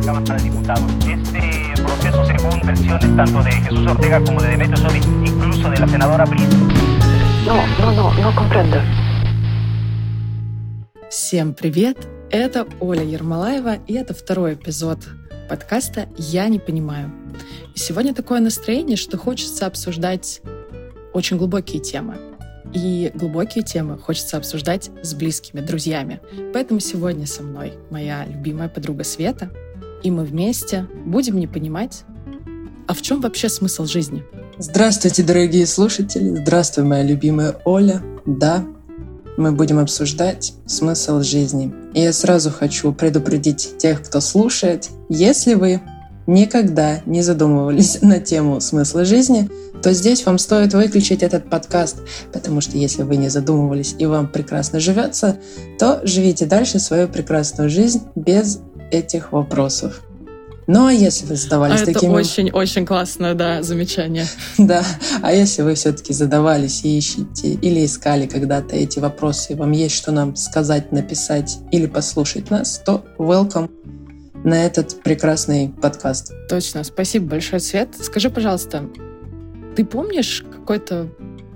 la Cámara de Diputados. Este proceso, según versiones tanto de Jesús Ortega como de Demetrio Sodi, incluso de la senadora Brice. No, no, no, no comprendo. Всем привет! Это Оля Ермолаева, и это второй эпизод подкаста «Я не понимаю». И сегодня такое настроение, что хочется обсуждать очень глубокие темы. И глубокие темы хочется обсуждать с близкими друзьями. Поэтому сегодня со мной моя любимая подруга Света, и мы вместе будем не понимать, а в чем вообще смысл жизни? Здравствуйте, дорогие слушатели! Здравствуй, моя любимая Оля! Да, мы будем обсуждать смысл жизни. И я сразу хочу предупредить тех, кто слушает, если вы никогда не задумывались на тему смысла жизни, то здесь вам стоит выключить этот подкаст, потому что если вы не задумывались и вам прекрасно живется, то живите дальше свою прекрасную жизнь без этих вопросов. Ну а если вы задавались а такими... Это очень-очень классное, да, замечание. Да, а если вы все-таки задавались и ищете или искали когда-то эти вопросы, и вам есть что нам сказать, написать или послушать нас, то welcome на этот прекрасный подкаст. Точно, спасибо большое, Свет. Скажи, пожалуйста, ты помнишь какой-то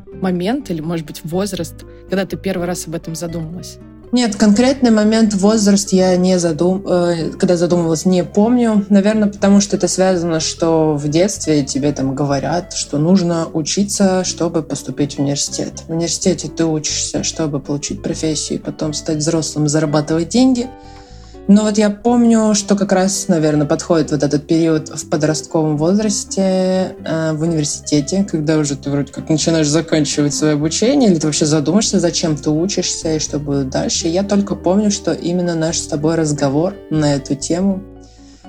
момент или, может быть, возраст, когда ты первый раз об этом задумалась? Нет, конкретный момент, возраст я не задум... Э, когда задумывалась, не помню. Наверное, потому что это связано, что в детстве тебе там говорят, что нужно учиться, чтобы поступить в университет. В университете ты учишься, чтобы получить профессию, и потом стать взрослым, зарабатывать деньги – но вот я помню, что как раз, наверное, подходит вот этот период в подростковом возрасте э, в университете, когда уже ты вроде как начинаешь заканчивать свое обучение, или ты вообще задумаешься, зачем ты учишься и что будет дальше. Я только помню, что именно наш с тобой разговор на эту тему.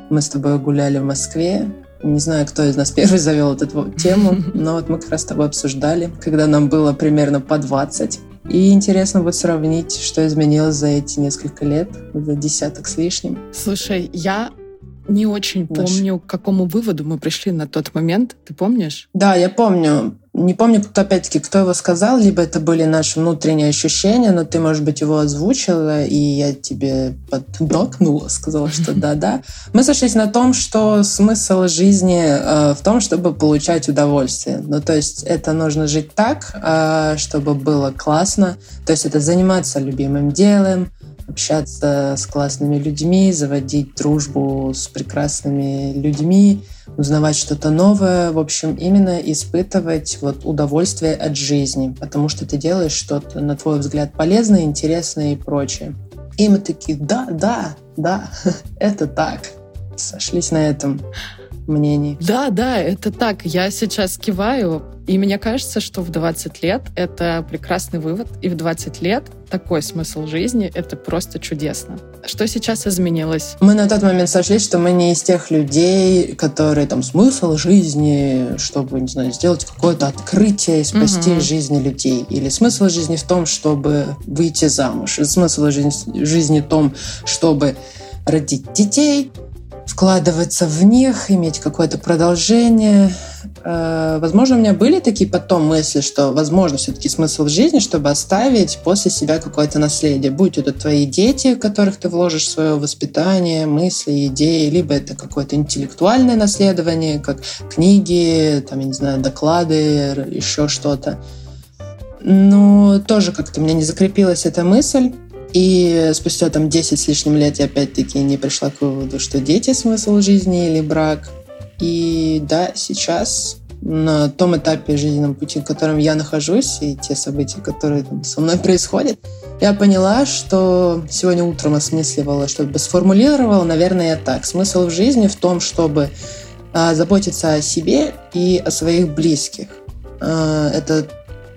Мы с тобой гуляли в Москве, не знаю, кто из нас первый завел эту тему, но вот мы как раз с тобой обсуждали, когда нам было примерно по 20. И интересно будет сравнить, что изменилось за эти несколько лет, за десяток с лишним. Слушай, я не очень Наш. помню, к какому выводу мы пришли на тот момент. Ты помнишь? Да, я помню. Не помню, кто, опять-таки, кто его сказал, либо это были наши внутренние ощущения, но ты, может быть, его озвучила, и я тебе поддокнула, сказала, что да-да. Мы сошлись на том, что смысл жизни э, в том, чтобы получать удовольствие. Ну, то есть это нужно жить так, э, чтобы было классно. То есть это заниматься любимым делом, общаться с классными людьми, заводить дружбу с прекрасными людьми, узнавать что-то новое, в общем, именно испытывать вот удовольствие от жизни, потому что ты делаешь что-то, на твой взгляд, полезное, интересное и прочее. И мы такие, да, да, да, это так. Сошлись на этом мнении. Да, да, это так. Я сейчас киваю, и мне кажется, что в 20 лет это прекрасный вывод, и в 20 лет такой смысл жизни — это просто чудесно. Что сейчас изменилось? Мы на тот момент сошлись, что мы не из тех людей, которые там смысл жизни, чтобы, не знаю, сделать какое-то открытие и спасти угу. жизни людей. Или смысл жизни в том, чтобы выйти замуж. Смысл жизни, жизни в том, чтобы родить детей, вкладываться в них, иметь какое-то продолжение. Э, возможно, у меня были такие потом мысли, что, возможно, все-таки смысл жизни, чтобы оставить после себя какое-то наследие. Будь это твои дети, в которых ты вложишь свое воспитание, мысли, идеи, либо это какое-то интеллектуальное наследование, как книги, там, я не знаю, доклады, еще что-то. Но тоже как-то у меня не закрепилась эта мысль. И спустя там 10 с лишним лет я опять-таки не пришла к выводу, что дети — смысл жизни или брак. И да, сейчас на том этапе жизненном пути, в котором я нахожусь, и те события, которые там со мной происходят, я поняла, что сегодня утром осмысливала, чтобы сформулировала, наверное, я так. Смысл в жизни в том, чтобы а, заботиться о себе и о своих близких. А, это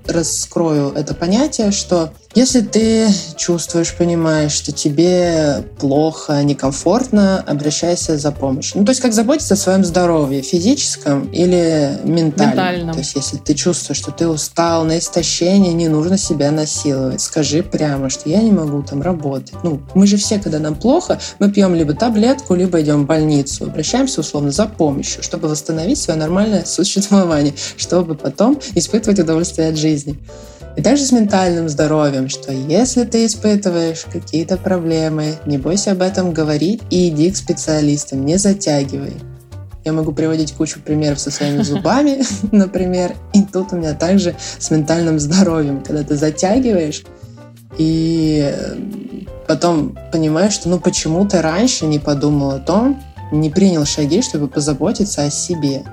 раскрою это понятие, что если ты чувствуешь, понимаешь, что тебе плохо, некомфортно, обращайся за помощью. Ну, то есть как заботиться о своем здоровье, физическом или ментальном. ментальном. То есть если ты чувствуешь, что ты устал на истощение, не нужно себя насиловать. Скажи прямо, что я не могу там работать. Ну, мы же все, когда нам плохо, мы пьем либо таблетку, либо идем в больницу. Обращаемся условно за помощью, чтобы восстановить свое нормальное существование, чтобы потом испытывать удовольствие от жизни. И также с ментальным здоровьем, что если ты испытываешь какие-то проблемы, не бойся об этом говорить и иди к специалистам, не затягивай. Я могу приводить кучу примеров со своими зубами, например, и тут у меня также с ментальным здоровьем, когда ты затягиваешь и потом понимаешь, что ну почему ты раньше не подумал о том, не принял шаги, чтобы позаботиться о себе.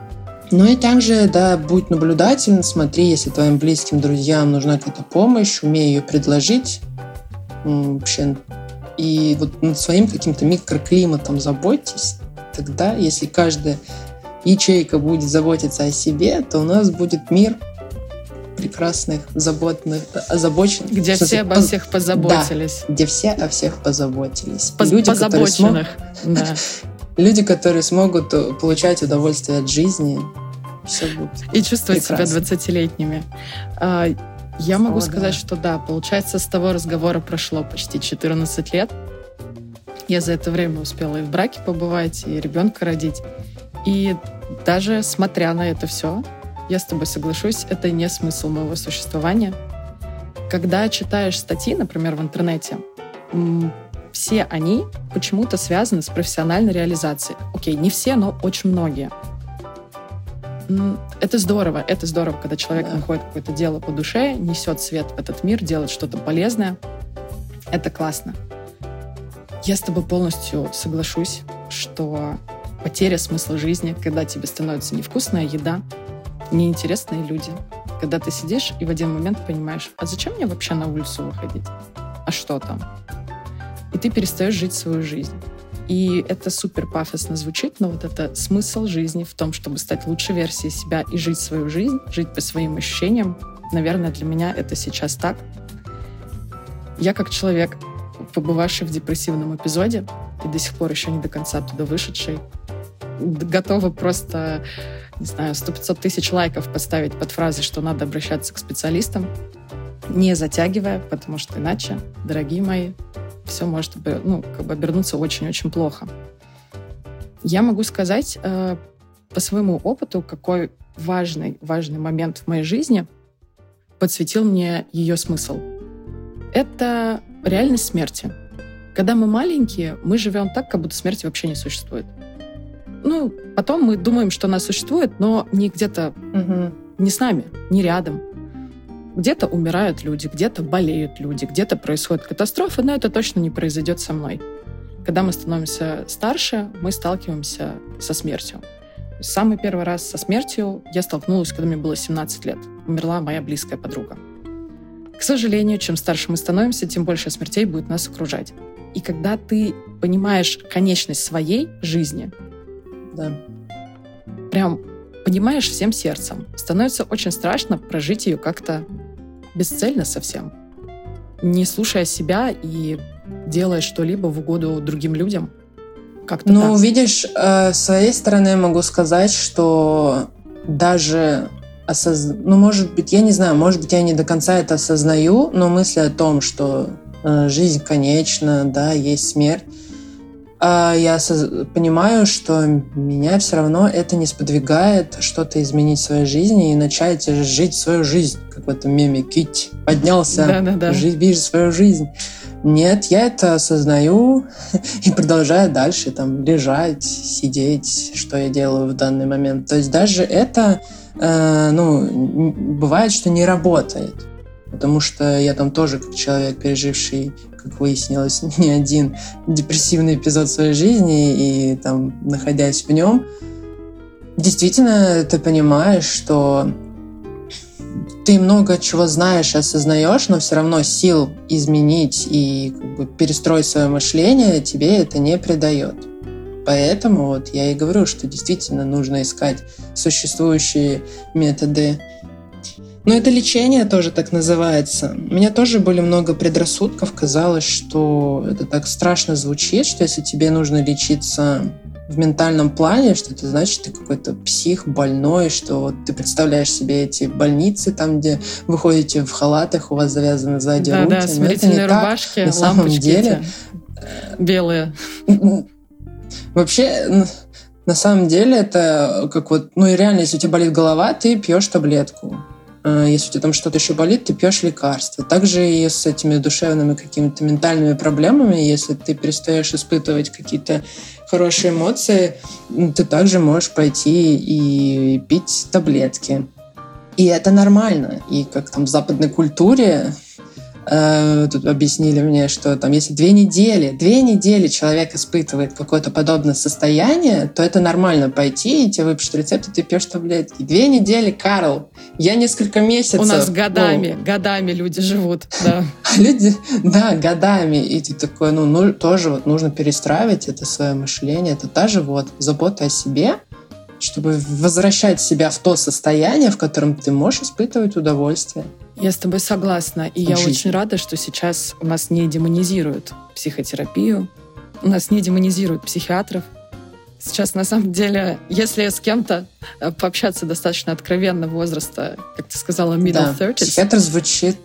Ну и также, да, будь наблюдателен, смотри, если твоим близким друзьям нужна какая-то помощь, умей ее предложить вообще. И вот над своим каким-то микроклиматом заботьтесь. Тогда, если каждая ячейка будет заботиться о себе, то у нас будет мир прекрасных, заботных, озабоченных. Где все обо всех позаботились. Да, где все о всех позаботились. Поз- люди, позабоченных, смог... да. Люди, которые смогут получать удовольствие от жизни, все будет И чувствовать прекрасно. себя 20-летними. А, я могу О, сказать, да. что да, получается, с того разговора прошло почти 14 лет. Я за это время успела и в браке побывать, и ребенка родить. И даже смотря на это все, я с тобой соглашусь, это не смысл моего существования. Когда читаешь статьи, например, в интернете, все они почему-то связаны с профессиональной реализацией. Окей, не все, но очень многие. Это здорово, это здорово, когда человек да. находит какое-то дело по душе, несет свет в этот мир, делает что-то полезное. Это классно. Я с тобой полностью соглашусь, что потеря смысла жизни, когда тебе становится невкусная еда, неинтересные люди. Когда ты сидишь и в один момент понимаешь, а зачем мне вообще на улицу выходить? А что там? И ты перестаешь жить свою жизнь. И это супер пафосно звучит, но вот это смысл жизни в том, чтобы стать лучшей версией себя и жить свою жизнь, жить по своим ощущениям, наверное, для меня это сейчас так. Я как человек, побывавший в депрессивном эпизоде и до сих пор еще не до конца оттуда вышедший, готова просто не знаю, 100-500 тысяч лайков поставить под фразой, что надо обращаться к специалистам, не затягивая, потому что иначе, дорогие мои, все может ну, как бы обернуться очень-очень плохо. Я могу сказать э, по своему опыту, какой важный, важный момент в моей жизни подсветил мне ее смысл. Это реальность смерти. Когда мы маленькие, мы живем так, как будто смерти вообще не существует. Ну, потом мы думаем, что она существует, но не где-то, угу. не с нами, не рядом. Где-то умирают люди, где-то болеют люди, где-то происходят катастрофы, но это точно не произойдет со мной. Когда мы становимся старше, мы сталкиваемся со смертью. Самый первый раз со смертью я столкнулась, когда мне было 17 лет. Умерла моя близкая подруга. К сожалению, чем старше мы становимся, тем больше смертей будет нас окружать. И когда ты понимаешь конечность своей жизни, да. Прям понимаешь всем сердцем. Становится очень страшно прожить ее как-то бесцельно совсем. Не слушая себя и делая что-либо в угоду другим людям. Как-то ну, так. видишь, э, с своей стороны могу сказать, что даже осоз... ну, может быть, я не знаю, может быть, я не до конца это осознаю, но мысли о том, что э, жизнь конечна, да, есть смерть, я понимаю, что меня все равно это не сподвигает что-то изменить в своей жизни и начать жить свою жизнь, как в этом меме Кит поднялся, да, да, свою жизнь. Нет, я это осознаю и продолжаю дальше там лежать, сидеть, что я делаю в данный момент. То есть даже это, э, ну, бывает, что не работает. Потому что я там тоже, как человек, переживший как выяснилось, не один депрессивный эпизод своей жизни, и там, находясь в нем, действительно ты понимаешь, что ты много чего знаешь и осознаешь, но все равно сил изменить и как бы, перестроить свое мышление тебе это не придает. Поэтому вот я и говорю, что действительно нужно искать существующие методы но это лечение тоже так называется. У меня тоже были много предрассудков. Казалось, что это так страшно звучит, что если тебе нужно лечиться в ментальном плане, что это значит, ты какой-то псих, больной, что вот ты представляешь себе эти больницы, там, где вы ходите в халатах, у вас завязаны сзади да, руки. Да, смирительные рубашки, так, на самом деле. Эти белые. Вообще, на самом деле это как вот, ну и реально, если у тебя болит голова, ты пьешь таблетку Э, если у тебя там что-то еще болит, ты пьешь лекарства. Также и с этими душевными какими-то ментальными проблемами, если ты перестаешь испытывать какие-то хорошие эмоции, ты также можешь пойти и пить таблетки. И это нормально. И как там в западной культуре Э, тут объяснили мне, что там если две недели, две недели человек испытывает какое-то подобное состояние, то это нормально пойти и тебе выпишут рецепт, и ты пьешь таблетки. Две недели, Карл, я несколько месяцев. У нас годами, ну, годами люди живут, да. Люди, да, годами. И ты такой, ну, ну, тоже вот нужно перестраивать это свое мышление. Это та же вот забота о себе, чтобы возвращать себя в то состояние, в котором ты можешь испытывать удовольствие. Я с тобой согласна. И я очень рада, что сейчас у нас не демонизируют психотерапию, у нас не демонизируют психиатров. Сейчас, на самом деле, если с кем-то э, пообщаться достаточно откровенно возраста, как ты сказала, middle да, 30s... психиатр звучит...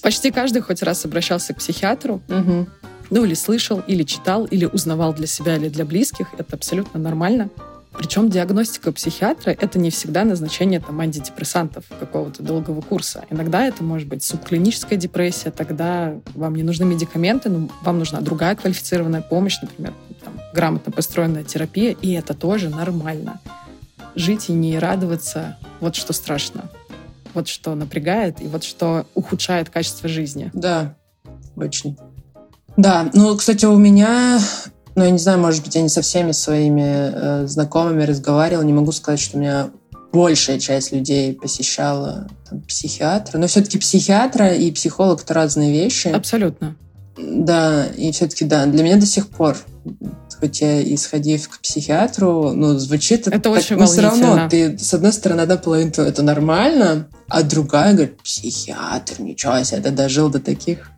Почти каждый хоть раз обращался к психиатру. Угу. Ну, или слышал, или читал, или узнавал для себя, или для близких. Это абсолютно нормально. Причем диагностика психиатра — это не всегда назначение там, антидепрессантов какого-то долгого курса. Иногда это может быть субклиническая депрессия, тогда вам не нужны медикаменты, но вам нужна другая квалифицированная помощь, например, там, грамотно построенная терапия, и это тоже нормально. Жить и не радоваться — вот что страшно. Вот что напрягает и вот что ухудшает качество жизни. Да, очень. Да, ну, кстати, у меня ну, я не знаю, может быть, я не со всеми своими э, знакомыми разговаривала. Не могу сказать, что у меня большая часть людей посещала там, психиатра. Но все-таки психиатра и психолог — это разные вещи. Абсолютно. Да, и все-таки, да, для меня до сих пор, хоть я и сходив к психиатру, ну, звучит это так, очень но все равно ты, с одной стороны, одна половина это нормально, а другая говорит, психиатр, ничего себе, ты дожил до таких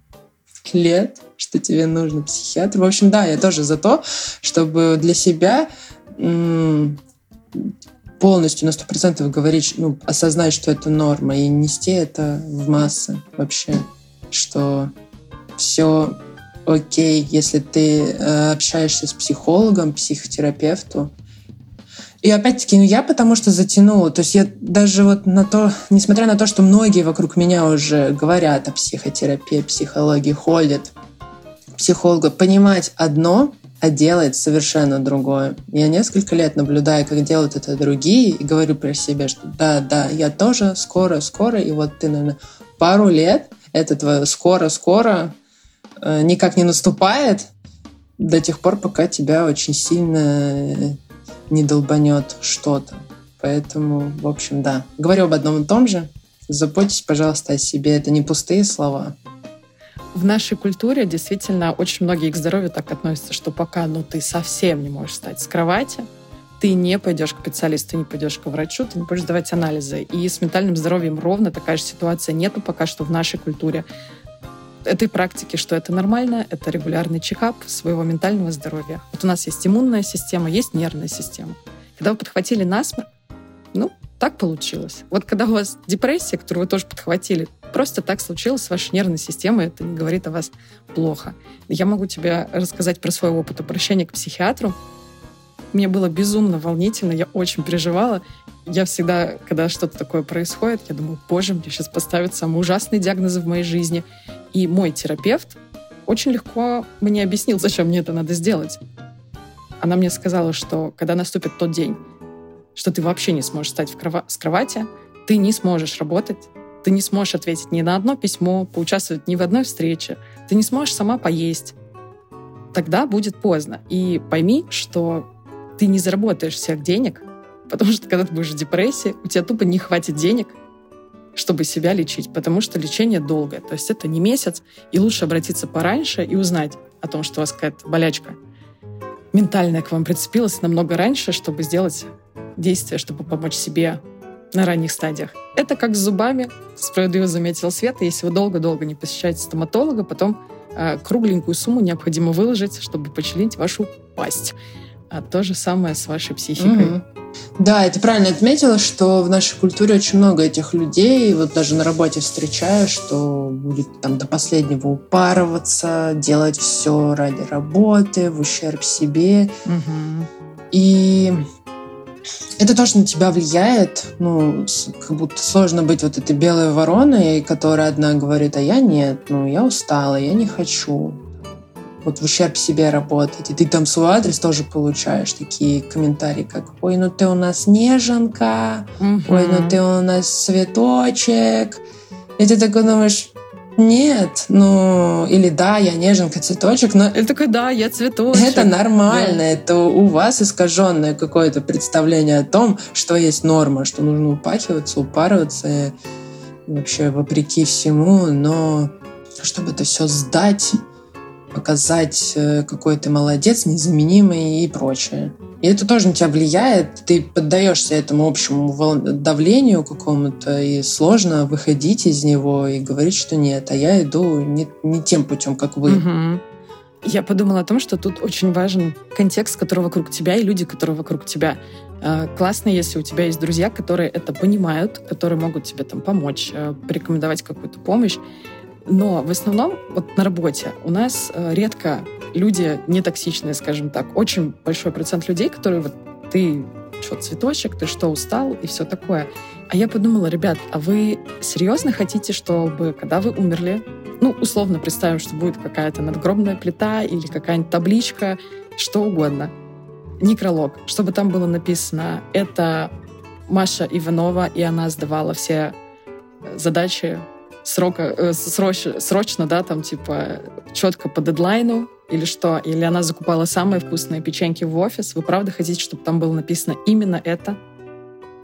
лет, что тебе нужно психиатр. В общем, да, я тоже за то, чтобы для себя полностью на сто процентов говорить, ну, осознать, что это норма, и нести это в массы вообще, что все окей, если ты э, общаешься с психологом, психотерапевту, и опять-таки, ну я потому что затянула. То есть я даже вот на то, несмотря на то, что многие вокруг меня уже говорят о психотерапии, психологии, ходят психолога, понимать одно, а делать совершенно другое. Я несколько лет наблюдаю, как делают это другие, и говорю про себя, что да, да, я тоже скоро, скоро, и вот ты, наверное, пару лет, это твое скоро-скоро э, никак не наступает до тех пор, пока тебя очень сильно не долбанет что-то. Поэтому, в общем, да. Говорю об одном и том же. Заботьтесь, пожалуйста, о себе. Это не пустые слова. В нашей культуре действительно очень многие к здоровью так относятся, что пока ну, ты совсем не можешь встать с кровати, ты не пойдешь к специалисту, не пойдешь к врачу, ты не будешь сдавать анализы. И с ментальным здоровьем ровно такая же ситуация нету пока что в нашей культуре этой практики, что это нормально, это регулярный чекап своего ментального здоровья. Вот у нас есть иммунная система, есть нервная система. Когда вы подхватили насморк, ну, так получилось. Вот когда у вас депрессия, которую вы тоже подхватили, просто так случилось с вашей нервной системой, это не говорит о вас плохо. Я могу тебе рассказать про свой опыт обращения к психиатру. Мне было безумно волнительно, я очень переживала. Я всегда, когда что-то такое происходит, я думаю, боже, мне сейчас поставят самые ужасные диагнозы в моей жизни. И мой терапевт очень легко мне объяснил, зачем мне это надо сделать. Она мне сказала, что когда наступит тот день, что ты вообще не сможешь встать в крово- с кровати, ты не сможешь работать, ты не сможешь ответить ни на одно письмо, поучаствовать ни в одной встрече, ты не сможешь сама поесть. Тогда будет поздно. И пойми, что ты не заработаешь всех денег, потому что когда ты будешь в депрессии, у тебя тупо не хватит денег чтобы себя лечить, потому что лечение долгое. То есть это не месяц, и лучше обратиться пораньше и узнать о том, что у вас какая-то болячка ментальная к вам прицепилась намного раньше, чтобы сделать действие, чтобы помочь себе на ранних стадиях. Это как с зубами, справедливо заметил Света, если вы долго-долго не посещаете стоматолога, потом э, кругленькую сумму необходимо выложить, чтобы починить вашу пасть. А то же самое с вашей психикой. Угу. Да, это правильно отметила, что в нашей культуре очень много этих людей. Вот даже на работе встречаю, что будет там до последнего упарываться, делать все ради работы, в ущерб себе. Угу. И это тоже на тебя влияет. Ну, как будто сложно быть вот этой белой вороной, которая одна говорит, а я нет, ну, я устала, я не хочу. Вот в ущерб себе работать. И ты там свой адрес тоже получаешь такие комментарии, как «Ой, ну ты у нас неженка», «Ой, ну ты у нас цветочек». И ты такой думаешь, нет, ну, или да, я неженка, цветочек, но... Или такой, да, я цветочек. Это нормально, да. это у вас искаженное какое-то представление о том, что есть норма, что нужно упахиваться, упарываться, вообще вопреки всему, но чтобы это все сдать, показать, э, какой ты молодец, незаменимый и прочее. И это тоже на тебя влияет, ты поддаешься этому общему давлению какому-то, и сложно выходить из него и говорить, что нет, а я иду не, не тем путем, как вы. Я подумала о том, что тут очень важен контекст, который вокруг тебя, и люди, которые вокруг тебя. А, классно, если у тебя есть друзья, которые это понимают, которые могут тебе там помочь, э, порекомендовать какую-то помощь. Но в основном вот на работе у нас э, редко люди нетоксичные, скажем так. Очень большой процент людей, которые вот ты что, цветочек, ты что, устал и все такое. А я подумала, ребят, а вы серьезно хотите, чтобы, когда вы умерли, ну, условно представим, что будет какая-то надгробная плита или какая-нибудь табличка, что угодно, некролог, чтобы там было написано «это Маша Иванова, и она сдавала все задачи срока, э, срочно, срочно, да, там, типа, четко по дедлайну, или что? Или она закупала самые вкусные печеньки в офис. Вы правда хотите, чтобы там было написано именно это?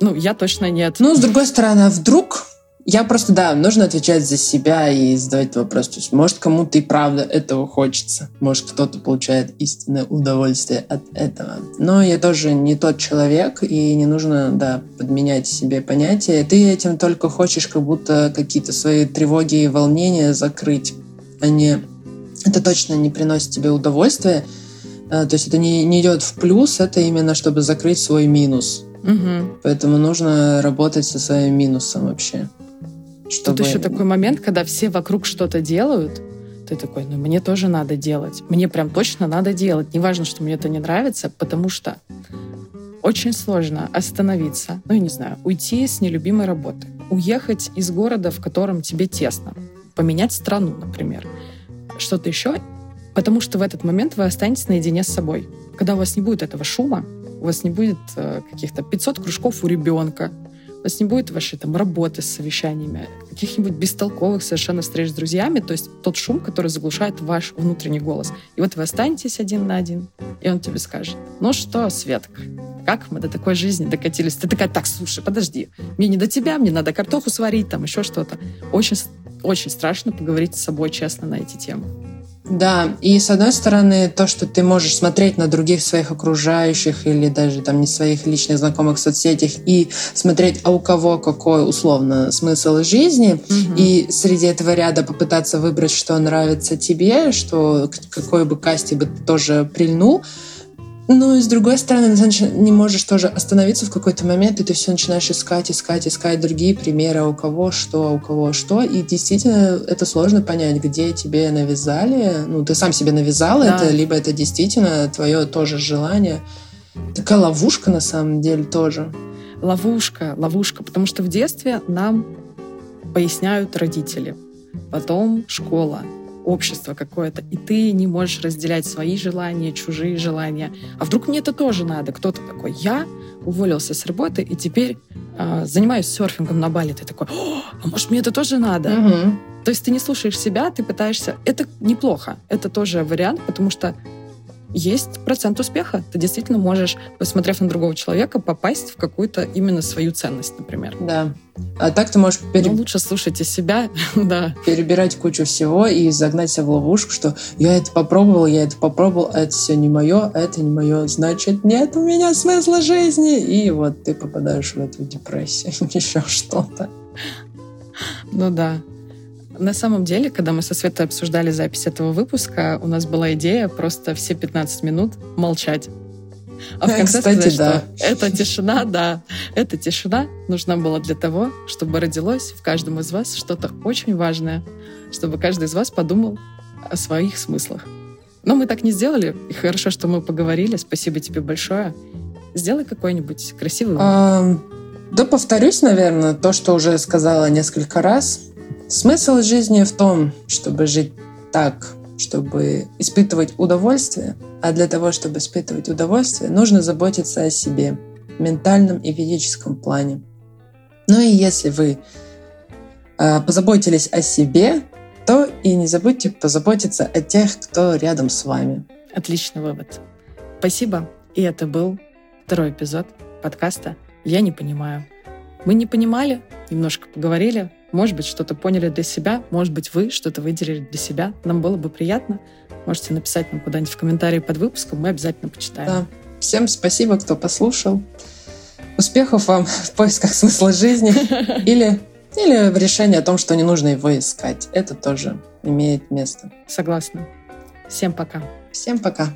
Ну, я точно нет. Ну, с другой стороны, а вдруг я просто, да, нужно отвечать за себя и задавать вопрос. То есть, может, кому-то и правда этого хочется. Может, кто-то получает истинное удовольствие от этого. Но я тоже не тот человек, и не нужно, да, подменять себе понятия. Ты этим только хочешь как будто какие-то свои тревоги и волнения закрыть, а не... Это точно не приносит тебе удовольствия. А, то есть это не, не идет в плюс, это именно чтобы закрыть свой минус. Угу. Поэтому нужно работать со своим минусом вообще. Чтобы... Тут еще такой момент, когда все вокруг что-то делают, ты такой, ну мне тоже надо делать. Мне прям точно надо делать. Неважно, что мне это не нравится, потому что очень сложно остановиться, ну, я не знаю, уйти с нелюбимой работы, уехать из города, в котором тебе тесно, поменять страну, например, что-то еще, потому что в этот момент вы останетесь наедине с собой. Когда у вас не будет этого шума, у вас не будет э, каких-то 500 кружков у ребенка, у вас не будет вашей там работы с совещаниями, каких-нибудь бестолковых совершенно встреч с друзьями, то есть тот шум, который заглушает ваш внутренний голос. И вот вы останетесь один на один, и он тебе скажет, ну что, Светка, как мы до такой жизни докатились? Ты такая, так, слушай, подожди, мне не до тебя, мне надо картоху сварить, там еще что-то. Очень, очень страшно поговорить с собой честно на эти темы. Да, и с одной стороны, то, что ты можешь смотреть на других своих окружающих или даже там не своих личных знакомых в соцсетях и смотреть, а у кого какой условно смысл жизни, угу. и среди этого ряда попытаться выбрать, что нравится тебе, что какой бы касте бы ты тоже прильнул, ну, и с другой стороны, ты не можешь тоже остановиться в какой-то момент, и ты все начинаешь искать, искать, искать другие примеры, а у кого что, а у кого что. И действительно, это сложно понять, где тебе навязали. Ну, ты сам себе навязал да. это, либо это действительно твое тоже желание. Такая ловушка на самом деле тоже. Ловушка, ловушка, потому что в детстве нам поясняют родители, потом школа, общество какое-то, и ты не можешь разделять свои желания, чужие желания. А вдруг мне это тоже надо? Кто-то такой, я уволился с работы и теперь э, занимаюсь серфингом на Бали. Ты такой, а может мне это тоже надо? Угу. То есть ты не слушаешь себя, ты пытаешься... Это неплохо. Это тоже вариант, потому что есть процент успеха. Ты действительно можешь, посмотрев на другого человека, попасть в какую-то именно свою ценность, например. Да. А так ты можешь... Пере... Ну, лучше слушайте себя, да. Перебирать кучу всего и загнать себя в ловушку, что я это попробовал, я это попробовал, а это все не мое, а это не мое, значит, нет у меня смысла жизни. И вот ты попадаешь в эту депрессию, еще что-то. Ну да. На самом деле, когда мы со Светой обсуждали запись этого выпуска, у нас была идея просто все 15 минут молчать. А в конце Кстати, сказать, да. что эта тишина, да, эта тишина нужна была для того, чтобы родилось в каждом из вас что-то очень важное, чтобы каждый из вас подумал о своих смыслах. Но мы так не сделали, и хорошо, что мы поговорили. Спасибо тебе большое. сделай какой-нибудь красивый А, да, повторюсь, наверное, то, что уже сказала несколько раз. Смысл жизни в том, чтобы жить так, чтобы испытывать удовольствие, а для того, чтобы испытывать удовольствие, нужно заботиться о себе в ментальном и физическом плане. Ну и если вы э, позаботились о себе, то и не забудьте позаботиться о тех, кто рядом с вами. Отличный вывод. Спасибо. И это был второй эпизод подкаста «Я не понимаю». Мы не понимали, немножко поговорили, может быть, что-то поняли для себя, может быть, вы что-то выделили для себя. Нам было бы приятно. Можете написать нам куда-нибудь в комментарии под выпуском, мы обязательно почитаем. Да. Всем спасибо, кто послушал. Успехов вам в поисках смысла жизни или, или в решении о том, что не нужно его искать. Это тоже имеет место. Согласна. Всем пока. Всем пока.